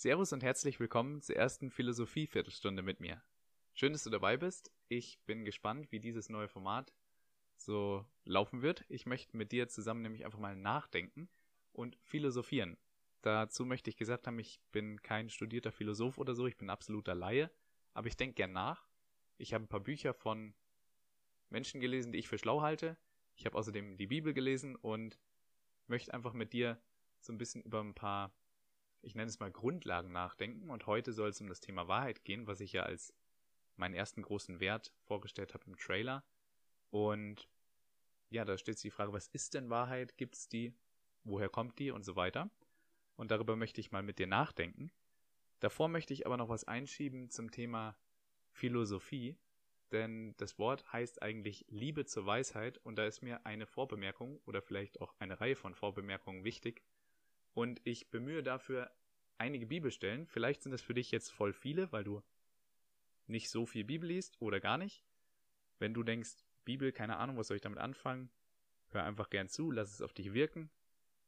Servus und herzlich willkommen zur ersten Philosophie-Viertelstunde mit mir. Schön, dass du dabei bist. Ich bin gespannt, wie dieses neue Format so laufen wird. Ich möchte mit dir zusammen nämlich einfach mal nachdenken und philosophieren. Dazu möchte ich gesagt haben, ich bin kein studierter Philosoph oder so, ich bin absoluter Laie, aber ich denke gern nach. Ich habe ein paar Bücher von Menschen gelesen, die ich für schlau halte. Ich habe außerdem die Bibel gelesen und möchte einfach mit dir so ein bisschen über ein paar, ich nenne es mal Grundlagen nachdenken. Und heute soll es um das Thema Wahrheit gehen, was ich ja als meinen ersten großen Wert vorgestellt habe im Trailer. Und ja, da stellt sich die Frage, was ist denn Wahrheit? Gibt es die? Woher kommt die? Und so weiter. Und darüber möchte ich mal mit dir nachdenken. Davor möchte ich aber noch was einschieben zum Thema Philosophie, denn das Wort heißt eigentlich Liebe zur Weisheit und da ist mir eine Vorbemerkung oder vielleicht auch eine Reihe von Vorbemerkungen wichtig und ich bemühe dafür einige Bibelstellen. Vielleicht sind das für dich jetzt voll viele, weil du nicht so viel Bibel liest oder gar nicht. Wenn du denkst, Bibel, keine Ahnung, was soll ich damit anfangen? Hör einfach gern zu, lass es auf dich wirken.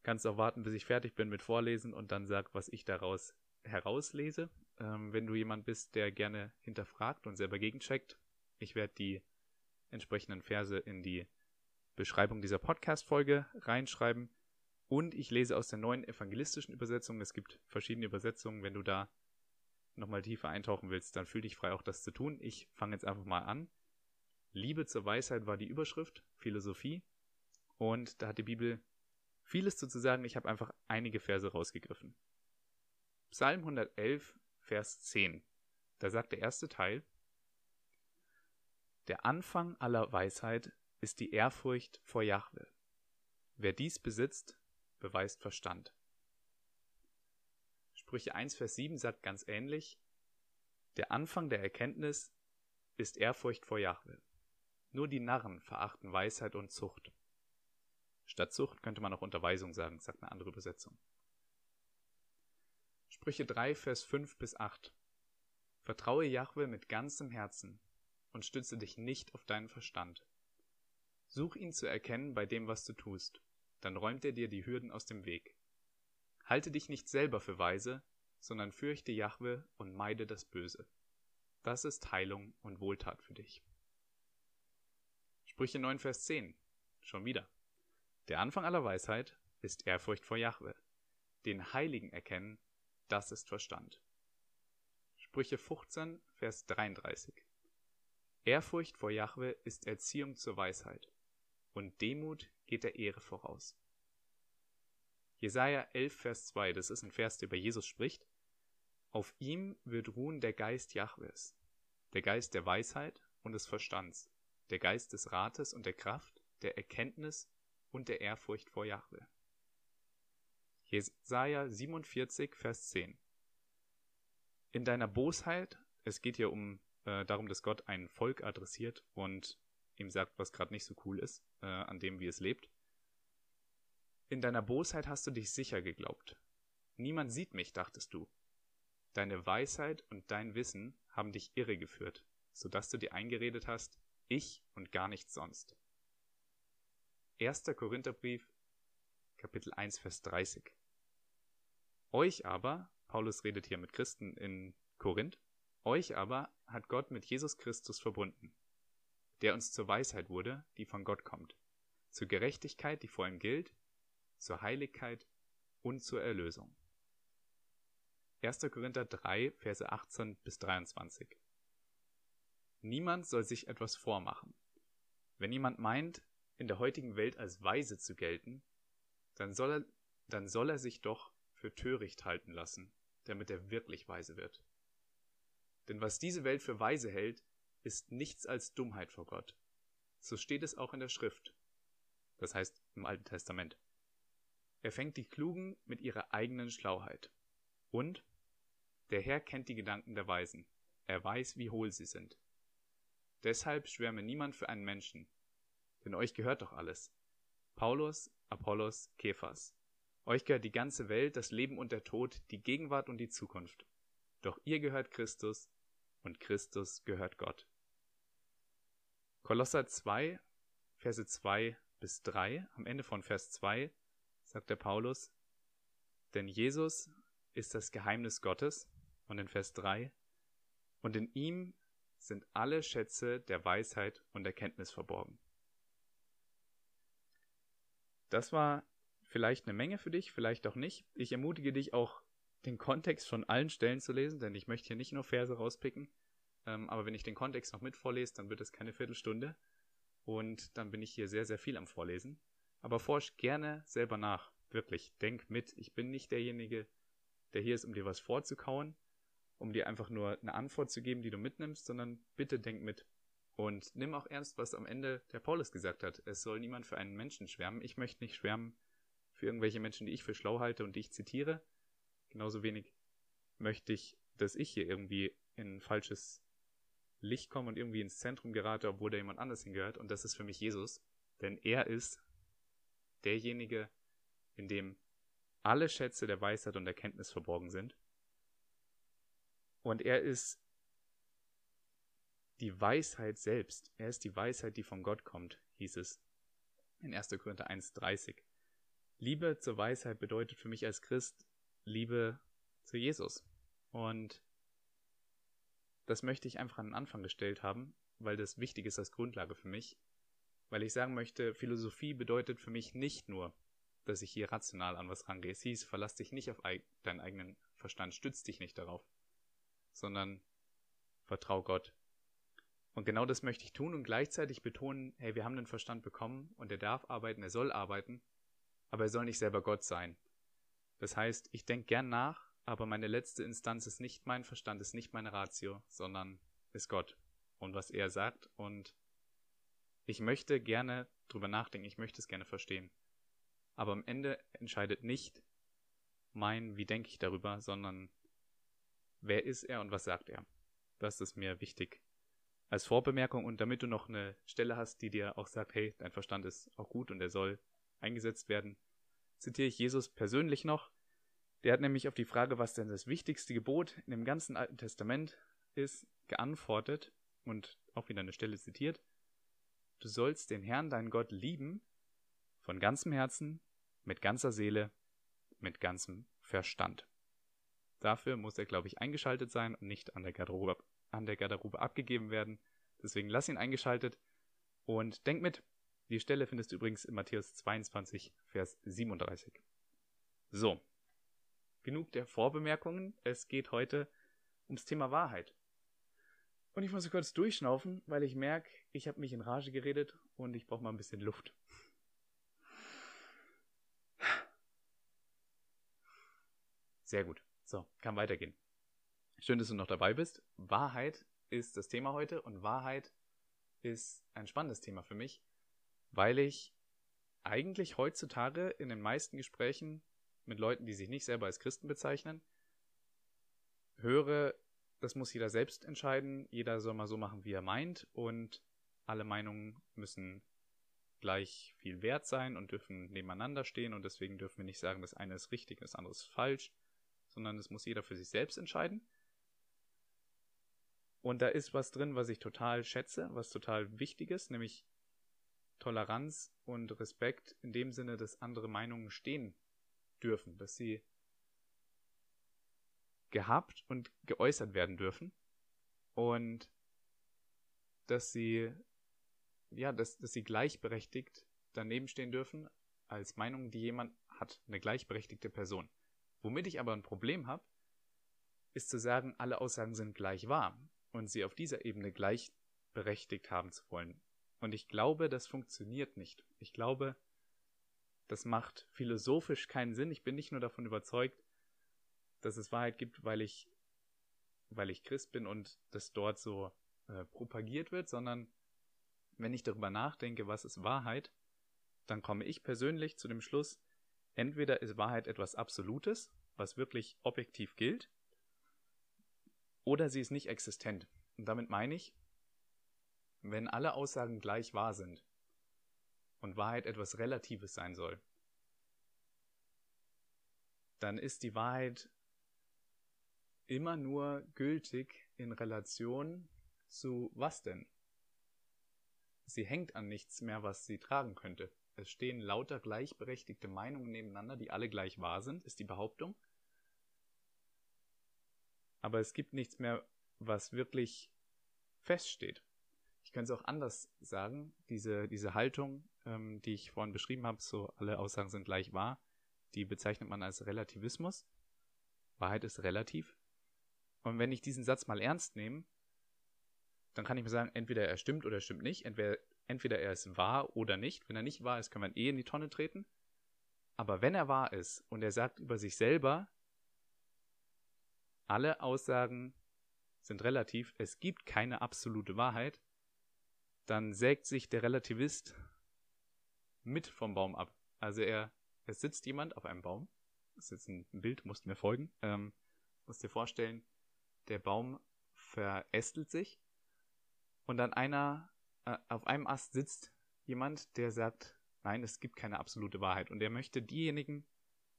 Kannst auch warten, bis ich fertig bin mit Vorlesen und dann sag, was ich daraus herauslese. Ähm, wenn du jemand bist, der gerne hinterfragt und selber gegencheckt, ich werde die entsprechenden Verse in die Beschreibung dieser Podcast-Folge reinschreiben. Und ich lese aus der neuen evangelistischen Übersetzung. Es gibt verschiedene Übersetzungen. Wenn du da nochmal tiefer eintauchen willst, dann fühl dich frei, auch das zu tun. Ich fange jetzt einfach mal an. Liebe zur Weisheit war die Überschrift, Philosophie. Und da hat die Bibel vieles zu sagen. Ich habe einfach einige Verse rausgegriffen. Psalm 111, Vers 10. Da sagt der erste Teil, Der Anfang aller Weisheit ist die Ehrfurcht vor Jahwe. Wer dies besitzt, beweist Verstand. Sprüche 1, Vers 7 sagt ganz ähnlich, Der Anfang der Erkenntnis ist Ehrfurcht vor Jahwe. Nur die Narren verachten Weisheit und Zucht. Statt Zucht könnte man auch Unterweisung sagen, sagt eine andere Übersetzung. Sprüche 3, Vers 5 bis 8. Vertraue Jahwe mit ganzem Herzen und stütze dich nicht auf deinen Verstand. Such ihn zu erkennen bei dem, was du tust, dann räumt er dir die Hürden aus dem Weg. Halte dich nicht selber für weise, sondern fürchte Jahwe und meide das Böse. Das ist Heilung und Wohltat für dich. Sprüche 9, Vers 10. Schon wieder. Der Anfang aller Weisheit ist Ehrfurcht vor Jahwe. Den Heiligen erkennen, das ist Verstand. Sprüche 15, Vers 33. Ehrfurcht vor Jahwe ist Erziehung zur Weisheit, und Demut geht der Ehre voraus. Jesaja 11, Vers 2, das ist ein Vers, der über Jesus spricht. Auf ihm wird ruhen der Geist Jahwes, der Geist der Weisheit und des Verstands, der Geist des Rates und der Kraft, der Erkenntnis und der Ehrfurcht vor Jahwe. Jesaja 47, Vers 10. In deiner Bosheit, es geht hier um äh, darum, dass Gott ein Volk adressiert und ihm sagt, was gerade nicht so cool ist, äh, an dem, wie es lebt. In deiner Bosheit hast du dich sicher geglaubt. Niemand sieht mich, dachtest du. Deine Weisheit und dein Wissen haben dich irregeführt, so dass du dir eingeredet hast, ich und gar nichts sonst. 1. Korintherbrief, Kapitel 1, Vers 30. Euch aber, Paulus redet hier mit Christen in Korinth, euch aber hat Gott mit Jesus Christus verbunden, der uns zur Weisheit wurde, die von Gott kommt, zur Gerechtigkeit, die vor ihm gilt, zur Heiligkeit und zur Erlösung. 1. Korinther 3, Verse 18 bis 23. Niemand soll sich etwas vormachen. Wenn jemand meint, in der heutigen Welt als weise zu gelten, dann soll er, dann soll er sich doch für töricht halten lassen, damit er wirklich weise wird. Denn was diese Welt für weise hält, ist nichts als Dummheit vor Gott. So steht es auch in der Schrift. Das heißt im Alten Testament. Er fängt die Klugen mit ihrer eigenen Schlauheit. Und der Herr kennt die Gedanken der Weisen. Er weiß, wie hohl sie sind. Deshalb schwärme niemand für einen Menschen, denn euch gehört doch alles. Paulus, Apollos, Kephas. Euch gehört die ganze Welt, das Leben und der Tod, die Gegenwart und die Zukunft. Doch ihr gehört Christus und Christus gehört Gott. Kolosser 2, Verse 2 bis 3, am Ende von Vers 2 sagt der Paulus, denn Jesus ist das Geheimnis Gottes und in Vers 3 und in ihm sind alle Schätze der Weisheit und Erkenntnis verborgen. Das war vielleicht eine Menge für dich, vielleicht auch nicht. Ich ermutige dich auch, den Kontext von allen Stellen zu lesen, denn ich möchte hier nicht nur Verse rauspicken. Ähm, aber wenn ich den Kontext noch mit vorlese, dann wird es keine Viertelstunde. Und dann bin ich hier sehr, sehr viel am Vorlesen. Aber forsch gerne selber nach. Wirklich. Denk mit. Ich bin nicht derjenige, der hier ist, um dir was vorzukauen, um dir einfach nur eine Antwort zu geben, die du mitnimmst, sondern bitte denk mit. Und nimm auch ernst, was am Ende der Paulus gesagt hat. Es soll niemand für einen Menschen schwärmen. Ich möchte nicht schwärmen für irgendwelche Menschen, die ich für schlau halte und die ich zitiere. Genauso wenig möchte ich, dass ich hier irgendwie in falsches Licht komme und irgendwie ins Zentrum gerate, obwohl da jemand anders hingehört. Und das ist für mich Jesus. Denn er ist derjenige, in dem alle Schätze der Weisheit und Erkenntnis verborgen sind. Und er ist die Weisheit selbst. Er ist die Weisheit, die von Gott kommt, hieß es in 1. Korinther 1,30. Liebe zur Weisheit bedeutet für mich als Christ Liebe zu Jesus. Und das möchte ich einfach an den Anfang gestellt haben, weil das wichtig ist als Grundlage für mich. Weil ich sagen möchte, Philosophie bedeutet für mich nicht nur, dass ich hier rational an was rangehe. Es hieß, verlass dich nicht auf deinen eigenen Verstand, stütz dich nicht darauf, sondern vertrau Gott. Und genau das möchte ich tun und gleichzeitig betonen, hey, wir haben den Verstand bekommen und er darf arbeiten, er soll arbeiten, aber er soll nicht selber Gott sein. Das heißt, ich denke gern nach, aber meine letzte Instanz ist nicht mein Verstand, ist nicht meine Ratio, sondern ist Gott und was er sagt. Und ich möchte gerne drüber nachdenken, ich möchte es gerne verstehen. Aber am Ende entscheidet nicht mein, wie denke ich darüber, sondern wer ist er und was sagt er. Das ist mir wichtig als Vorbemerkung und damit du noch eine Stelle hast, die dir auch sagt, hey, dein Verstand ist auch gut und er soll eingesetzt werden, zitiere ich Jesus persönlich noch. Der hat nämlich auf die Frage, was denn das wichtigste Gebot in dem ganzen Alten Testament ist, geantwortet und auch wieder eine Stelle zitiert. Du sollst den Herrn, deinen Gott, lieben von ganzem Herzen, mit ganzer Seele, mit ganzem Verstand. Dafür muss er, glaube ich, eingeschaltet sein und nicht an der Garderobe, an der Garderobe abgegeben werden. Deswegen lass ihn eingeschaltet und denk mit. Die Stelle findest du übrigens in Matthäus 22, Vers 37. So, genug der Vorbemerkungen. Es geht heute ums Thema Wahrheit. Und ich muss kurz durchschnaufen, weil ich merke, ich habe mich in Rage geredet und ich brauche mal ein bisschen Luft. Sehr gut. So, kann weitergehen. Schön, dass du noch dabei bist. Wahrheit ist das Thema heute und Wahrheit ist ein spannendes Thema für mich, weil ich eigentlich heutzutage in den meisten Gesprächen mit Leuten, die sich nicht selber als Christen bezeichnen, höre, das muss jeder selbst entscheiden, jeder soll mal so machen, wie er meint. Und alle Meinungen müssen gleich viel wert sein und dürfen nebeneinander stehen. Und deswegen dürfen wir nicht sagen, das eine ist richtig, das andere ist falsch, sondern das muss jeder für sich selbst entscheiden. Und da ist was drin, was ich total schätze, was total wichtig ist, nämlich Toleranz und Respekt in dem Sinne, dass andere Meinungen stehen dürfen, dass sie gehabt und geäußert werden dürfen und dass sie ja, dass, dass sie gleichberechtigt daneben stehen dürfen als Meinung, die jemand hat, eine gleichberechtigte Person. Womit ich aber ein Problem habe, ist zu sagen, alle Aussagen sind gleich wahr und sie auf dieser Ebene gleichberechtigt haben zu wollen. Und ich glaube, das funktioniert nicht. Ich glaube, das macht philosophisch keinen Sinn. Ich bin nicht nur davon überzeugt, dass es Wahrheit gibt, weil ich, weil ich Christ bin und das dort so äh, propagiert wird, sondern wenn ich darüber nachdenke, was ist Wahrheit, dann komme ich persönlich zu dem Schluss, entweder ist Wahrheit etwas Absolutes, was wirklich objektiv gilt, oder sie ist nicht existent. Und damit meine ich, wenn alle Aussagen gleich wahr sind, und Wahrheit etwas Relatives sein soll, dann ist die Wahrheit immer nur gültig in Relation zu was denn? Sie hängt an nichts mehr, was sie tragen könnte. Es stehen lauter gleichberechtigte Meinungen nebeneinander, die alle gleich wahr sind, ist die Behauptung. aber es gibt nichts mehr, was wirklich feststeht. Ich könnte es auch anders sagen, diese, diese Haltung, ähm, die ich vorhin beschrieben habe, so alle Aussagen sind gleich wahr, die bezeichnet man als Relativismus. Wahrheit ist relativ. Und wenn ich diesen Satz mal ernst nehme, dann kann ich mir sagen, entweder er stimmt oder er stimmt nicht, entweder, entweder er ist wahr oder nicht. Wenn er nicht wahr ist, kann man eh in die Tonne treten. Aber wenn er wahr ist und er sagt über sich selber, alle Aussagen sind relativ, es gibt keine absolute Wahrheit, dann sägt sich der Relativist mit vom Baum ab. Also er, es sitzt jemand auf einem Baum, das ist jetzt ein Bild, musst mir folgen, ähm, musst dir vorstellen, der Baum verästelt sich und dann einer, äh, auf einem Ast sitzt jemand, der sagt, nein, es gibt keine absolute Wahrheit und er möchte diejenigen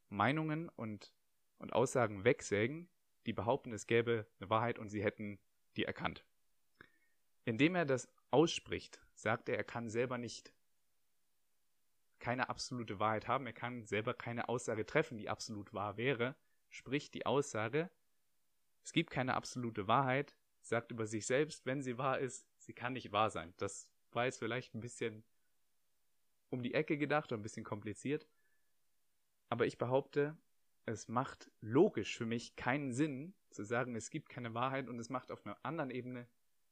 Meinungen und, und Aussagen wegsägen, die behaupten, es gäbe eine Wahrheit und sie hätten die erkannt. Indem er das ausspricht, sagt er, er kann selber nicht keine absolute Wahrheit haben, er kann selber keine Aussage treffen, die absolut wahr wäre, spricht die Aussage, es gibt keine absolute Wahrheit, sagt über sich selbst, wenn sie wahr ist, sie kann nicht wahr sein. Das war jetzt vielleicht ein bisschen um die Ecke gedacht oder ein bisschen kompliziert, aber ich behaupte, es macht logisch für mich keinen Sinn zu sagen, es gibt keine Wahrheit und es macht auf einer anderen Ebene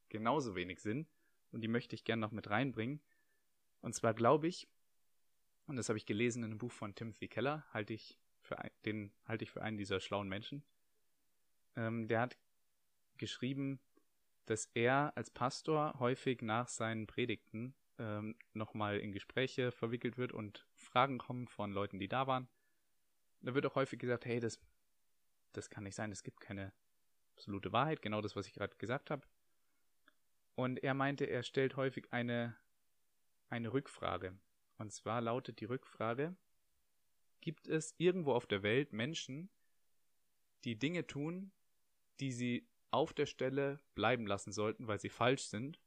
genauso wenig Sinn und die möchte ich gerne noch mit reinbringen. Und zwar glaube ich, und das habe ich gelesen in einem Buch von Timothy Keller, halte ich für ein, den halte ich für einen dieser schlauen Menschen. Ähm, der hat geschrieben, dass er als Pastor häufig nach seinen Predigten ähm, nochmal in Gespräche verwickelt wird und Fragen kommen von Leuten, die da waren. Da wird auch häufig gesagt, hey, das, das kann nicht sein, es gibt keine absolute Wahrheit, genau das, was ich gerade gesagt habe. Und er meinte, er stellt häufig eine, eine Rückfrage. Und zwar lautet die Rückfrage, gibt es irgendwo auf der Welt Menschen, die Dinge tun, die sie auf der Stelle bleiben lassen sollten, weil sie falsch sind?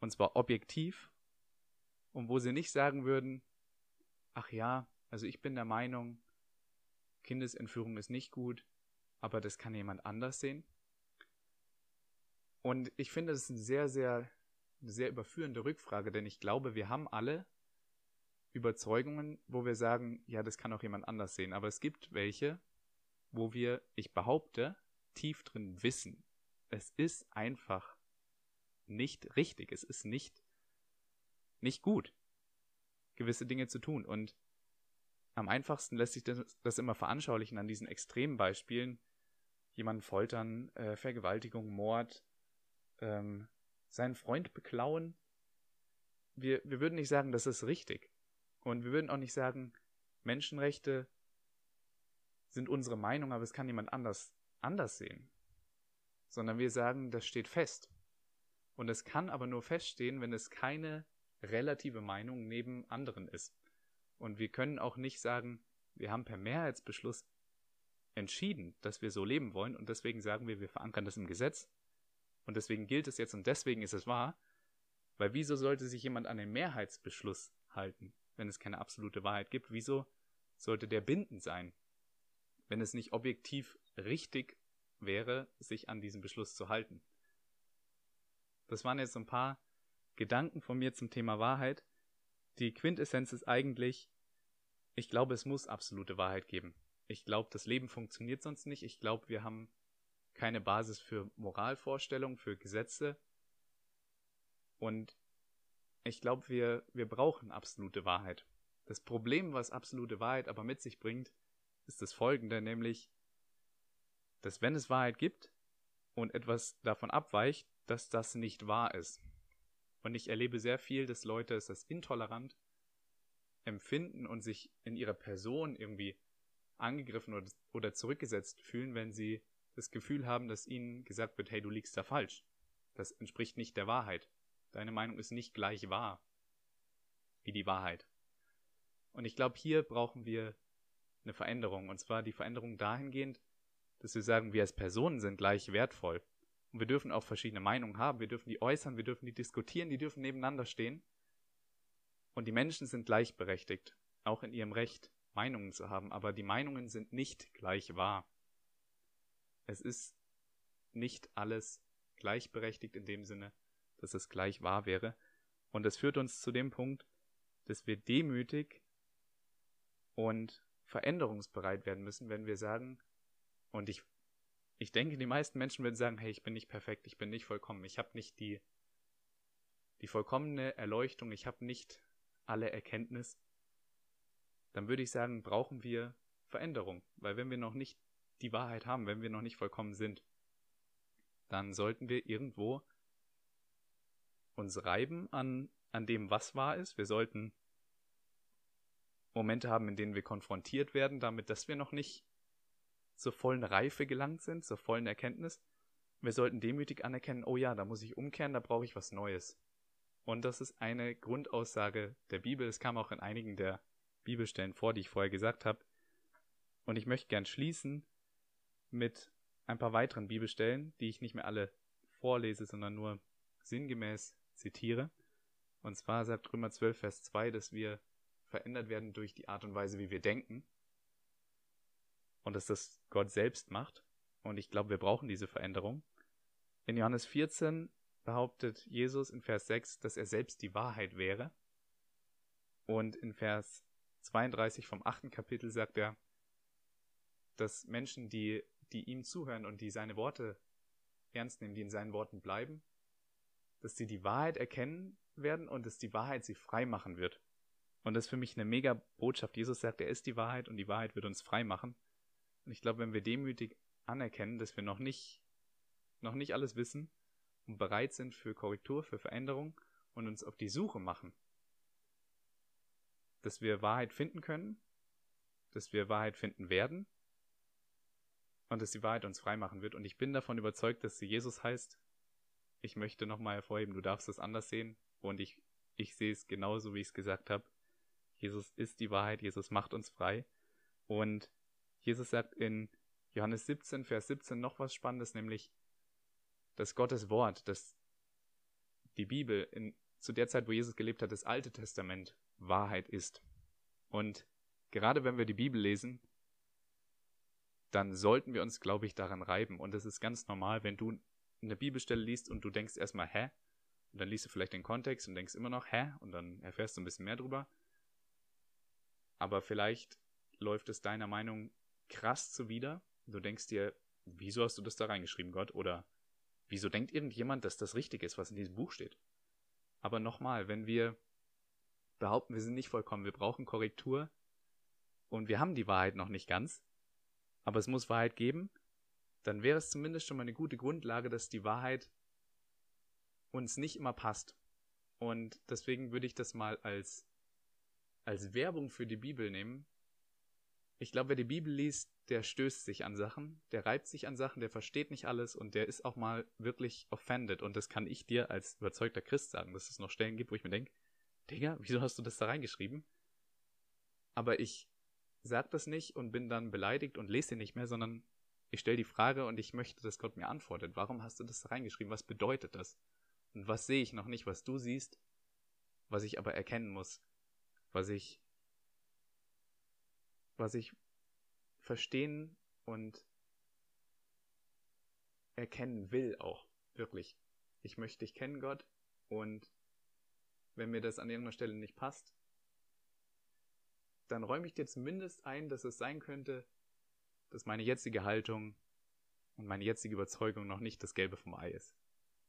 Und zwar objektiv. Und wo sie nicht sagen würden, ach ja, also ich bin der Meinung, Kindesentführung ist nicht gut, aber das kann jemand anders sehen. Und ich finde, das ist eine sehr, sehr, sehr überführende Rückfrage, denn ich glaube, wir haben alle Überzeugungen, wo wir sagen, ja, das kann auch jemand anders sehen. Aber es gibt welche, wo wir, ich behaupte, tief drin wissen, es ist einfach nicht richtig, es ist nicht, nicht gut, gewisse Dinge zu tun. Und am einfachsten lässt sich das, das immer veranschaulichen an diesen extremen Beispielen. Jemanden foltern, äh, Vergewaltigung, Mord, ähm, seinen Freund beklauen. Wir, wir würden nicht sagen, das ist richtig. Und wir würden auch nicht sagen, Menschenrechte sind unsere Meinung, aber es kann jemand anders anders sehen. Sondern wir sagen, das steht fest. Und es kann aber nur feststehen, wenn es keine relative Meinung neben anderen ist. Und wir können auch nicht sagen, wir haben per Mehrheitsbeschluss entschieden, dass wir so leben wollen und deswegen sagen wir, wir verankern das im Gesetz und deswegen gilt es jetzt und deswegen ist es wahr, weil wieso sollte sich jemand an den Mehrheitsbeschluss halten, wenn es keine absolute Wahrheit gibt? Wieso sollte der bindend sein, wenn es nicht objektiv richtig wäre, sich an diesen Beschluss zu halten? Das waren jetzt so ein paar Gedanken von mir zum Thema Wahrheit. Die Quintessenz ist eigentlich, ich glaube, es muss absolute Wahrheit geben. Ich glaube, das Leben funktioniert sonst nicht. Ich glaube, wir haben keine Basis für Moralvorstellungen, für Gesetze. Und ich glaube, wir, wir brauchen absolute Wahrheit. Das Problem, was absolute Wahrheit aber mit sich bringt, ist das folgende, nämlich, dass wenn es Wahrheit gibt und etwas davon abweicht, dass das nicht wahr ist. Und ich erlebe sehr viel, dass Leute es als intolerant empfinden und sich in ihrer Person irgendwie angegriffen oder, oder zurückgesetzt fühlen, wenn sie das Gefühl haben, dass ihnen gesagt wird, hey, du liegst da falsch. Das entspricht nicht der Wahrheit. Deine Meinung ist nicht gleich wahr wie die Wahrheit. Und ich glaube, hier brauchen wir eine Veränderung. Und zwar die Veränderung dahingehend, dass wir sagen, wir als Personen sind gleich wertvoll. Und wir dürfen auch verschiedene Meinungen haben. Wir dürfen die äußern, wir dürfen die diskutieren, die dürfen nebeneinander stehen. Und die Menschen sind gleichberechtigt, auch in ihrem Recht, Meinungen zu haben. Aber die Meinungen sind nicht gleich wahr. Es ist nicht alles gleichberechtigt in dem Sinne, dass es gleich wahr wäre. Und das führt uns zu dem Punkt, dass wir demütig und veränderungsbereit werden müssen, wenn wir sagen, und ich, ich denke, die meisten Menschen würden sagen, hey, ich bin nicht perfekt, ich bin nicht vollkommen, ich habe nicht die, die vollkommene Erleuchtung, ich habe nicht alle Erkenntnis, dann würde ich sagen, brauchen wir Veränderung, weil wenn wir noch nicht die Wahrheit haben, wenn wir noch nicht vollkommen sind, dann sollten wir irgendwo uns reiben an, an dem, was wahr ist. Wir sollten Momente haben, in denen wir konfrontiert werden damit, dass wir noch nicht zur vollen Reife gelangt sind, zur vollen Erkenntnis. Wir sollten demütig anerkennen, oh ja, da muss ich umkehren, da brauche ich was Neues. Und das ist eine Grundaussage der Bibel. Es kam auch in einigen der Bibelstellen vor, die ich vorher gesagt habe. Und ich möchte gern schließen mit ein paar weiteren Bibelstellen, die ich nicht mehr alle vorlese, sondern nur sinngemäß zitiere. Und zwar sagt Römer 12, Vers 2, dass wir verändert werden durch die Art und Weise, wie wir denken. Und dass das Gott selbst macht. Und ich glaube, wir brauchen diese Veränderung. In Johannes 14 behauptet Jesus in Vers 6, dass er selbst die Wahrheit wäre. Und in Vers 32 vom achten Kapitel sagt er, dass Menschen, die, die ihm zuhören und die seine Worte ernst nehmen, die in seinen Worten bleiben, dass sie die Wahrheit erkennen werden und dass die Wahrheit sie frei machen wird. Und das ist für mich eine mega Botschaft. Jesus sagt, er ist die Wahrheit und die Wahrheit wird uns frei machen. Und ich glaube, wenn wir demütig anerkennen, dass wir noch nicht, noch nicht alles wissen und bereit sind für Korrektur, für Veränderung und uns auf die Suche machen, dass wir Wahrheit finden können, dass wir Wahrheit finden werden und dass die Wahrheit uns frei machen wird. Und ich bin davon überzeugt, dass sie Jesus heißt. Ich möchte nochmal hervorheben, du darfst es anders sehen und ich, ich sehe es genauso, wie ich es gesagt habe. Jesus ist die Wahrheit, Jesus macht uns frei. Und Jesus sagt in Johannes 17, Vers 17 noch was Spannendes, nämlich, dass Gottes Wort, dass die Bibel in, zu der Zeit, wo Jesus gelebt hat, das Alte Testament Wahrheit ist. Und gerade wenn wir die Bibel lesen, dann sollten wir uns, glaube ich, daran reiben. Und es ist ganz normal, wenn du eine Bibelstelle liest und du denkst erstmal, hä? Und dann liest du vielleicht den Kontext und denkst immer noch, hä? Und dann erfährst du ein bisschen mehr drüber aber vielleicht läuft es deiner Meinung krass zuwider. Du denkst dir, wieso hast du das da reingeschrieben, Gott? Oder wieso denkt irgendjemand, dass das richtig ist, was in diesem Buch steht? Aber nochmal, wenn wir behaupten, wir sind nicht vollkommen, wir brauchen Korrektur und wir haben die Wahrheit noch nicht ganz, aber es muss Wahrheit geben, dann wäre es zumindest schon mal eine gute Grundlage, dass die Wahrheit uns nicht immer passt. Und deswegen würde ich das mal als als Werbung für die Bibel nehmen. Ich glaube, wer die Bibel liest, der stößt sich an Sachen, der reibt sich an Sachen, der versteht nicht alles und der ist auch mal wirklich offended. Und das kann ich dir als überzeugter Christ sagen, dass es noch Stellen gibt, wo ich mir denke, Digga, wieso hast du das da reingeschrieben? Aber ich sag das nicht und bin dann beleidigt und lese den nicht mehr, sondern ich stelle die Frage und ich möchte, dass Gott mir antwortet. Warum hast du das da reingeschrieben? Was bedeutet das? Und was sehe ich noch nicht, was du siehst, was ich aber erkennen muss? was ich, was ich verstehen und erkennen will auch, wirklich. Ich möchte dich kennen, Gott, und wenn mir das an irgendeiner Stelle nicht passt, dann räume ich dir zumindest ein, dass es sein könnte, dass meine jetzige Haltung und meine jetzige Überzeugung noch nicht das Gelbe vom Ei ist.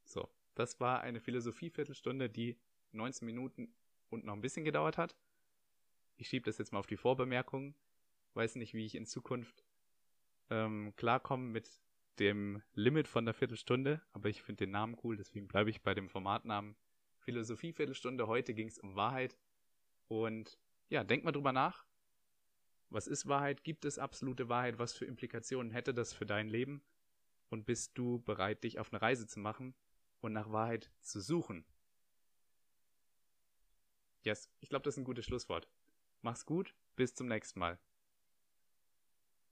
So, das war eine Philosophie-Viertelstunde, die 19 Minuten und noch ein bisschen gedauert hat ich schiebe das jetzt mal auf die Vorbemerkung. Weiß nicht, wie ich in Zukunft ähm, klarkomme mit dem Limit von der Viertelstunde, aber ich finde den Namen cool, deswegen bleibe ich bei dem Formatnamen Philosophie Viertelstunde. Heute ging es um Wahrheit und ja, denk mal drüber nach. Was ist Wahrheit? Gibt es absolute Wahrheit? Was für Implikationen hätte das für dein Leben? Und bist du bereit, dich auf eine Reise zu machen und nach Wahrheit zu suchen? Yes, ich glaube, das ist ein gutes Schlusswort. Mach's gut, bis zum nächsten Mal.